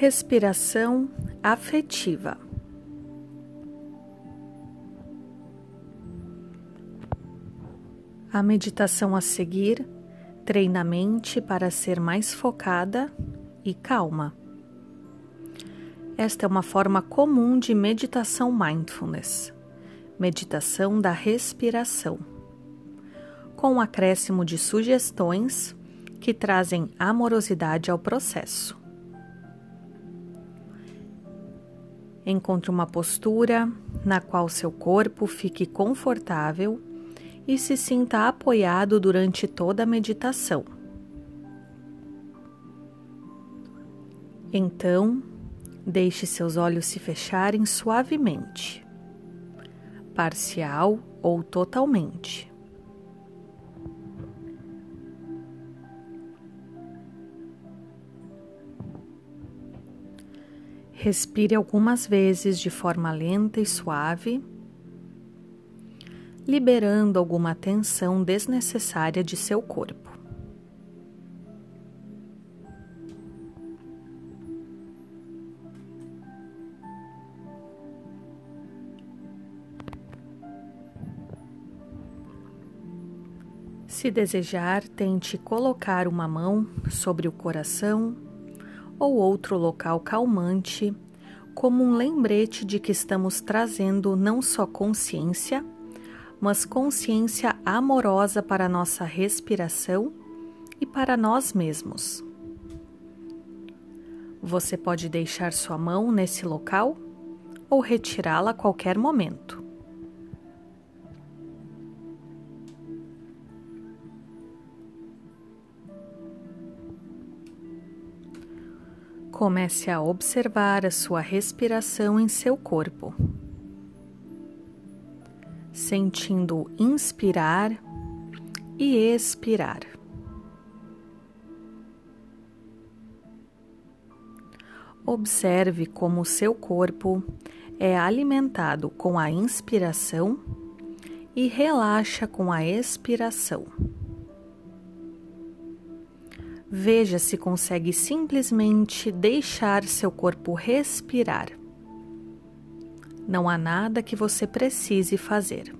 Respiração afetiva. A meditação a seguir treina a mente para ser mais focada e calma. Esta é uma forma comum de meditação mindfulness, meditação da respiração, com um acréscimo de sugestões que trazem amorosidade ao processo. Encontre uma postura na qual seu corpo fique confortável e se sinta apoiado durante toda a meditação. Então, deixe seus olhos se fecharem suavemente, parcial ou totalmente. Respire algumas vezes de forma lenta e suave, liberando alguma tensão desnecessária de seu corpo. Se desejar, tente colocar uma mão sobre o coração ou outro local calmante, como um lembrete de que estamos trazendo não só consciência, mas consciência amorosa para nossa respiração e para nós mesmos. Você pode deixar sua mão nesse local ou retirá-la a qualquer momento. Comece a observar a sua respiração em seu corpo, sentindo inspirar e expirar. Observe como seu corpo é alimentado com a inspiração e relaxa com a expiração. Veja se consegue simplesmente deixar seu corpo respirar. Não há nada que você precise fazer.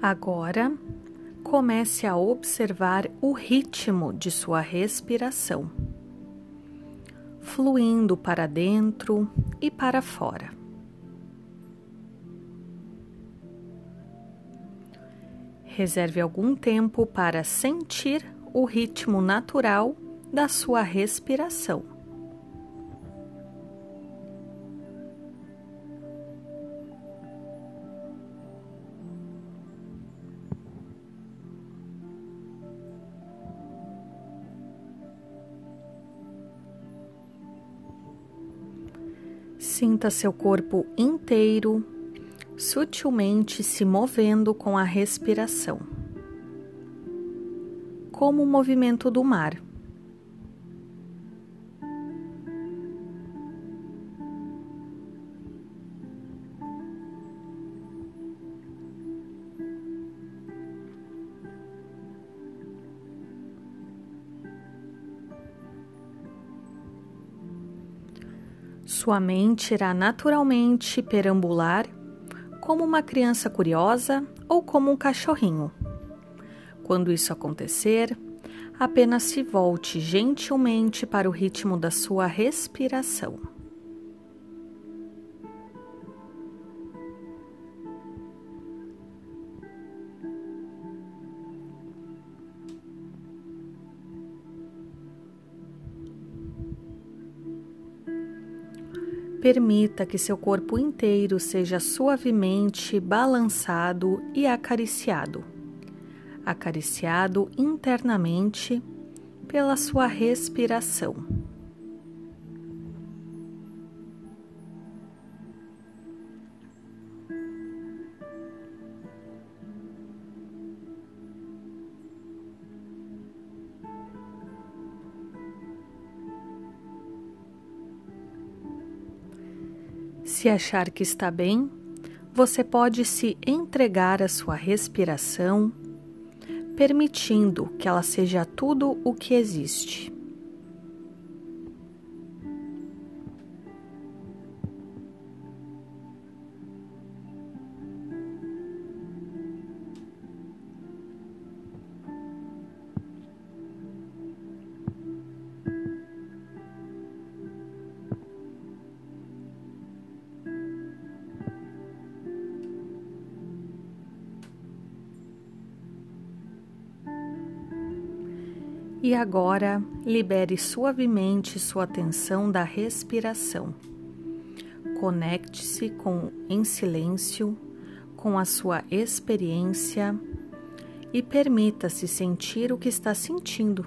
Agora, comece a observar o ritmo de sua respiração fluindo para dentro e para fora. Reserve algum tempo para sentir o ritmo natural da sua respiração. Sinta seu corpo inteiro sutilmente se movendo com a respiração, como o movimento do mar. Sua mente irá naturalmente perambular como uma criança curiosa ou como um cachorrinho. Quando isso acontecer, apenas se volte gentilmente para o ritmo da sua respiração. Permita que seu corpo inteiro seja suavemente balançado e acariciado. Acariciado internamente pela sua respiração. Se achar que está bem, você pode se entregar à sua respiração, permitindo que ela seja tudo o que existe. E agora, libere suavemente sua atenção da respiração. Conecte-se com em silêncio com a sua experiência e permita-se sentir o que está sentindo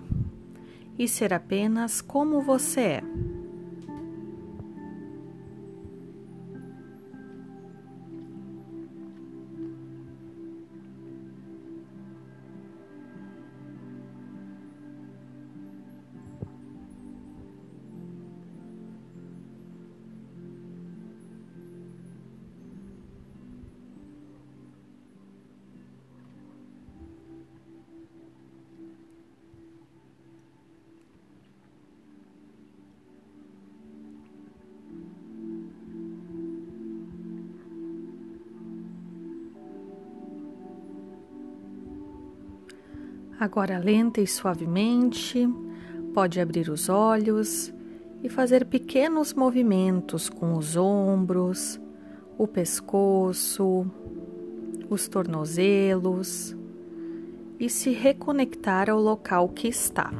e ser apenas como você é. Agora, lenta e suavemente, pode abrir os olhos e fazer pequenos movimentos com os ombros, o pescoço, os tornozelos e se reconectar ao local que está.